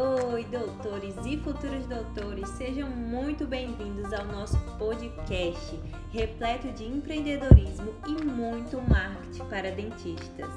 Oi doutores e futuros doutores, sejam muito bem-vindos ao nosso podcast, repleto de empreendedorismo e muito marketing para dentistas.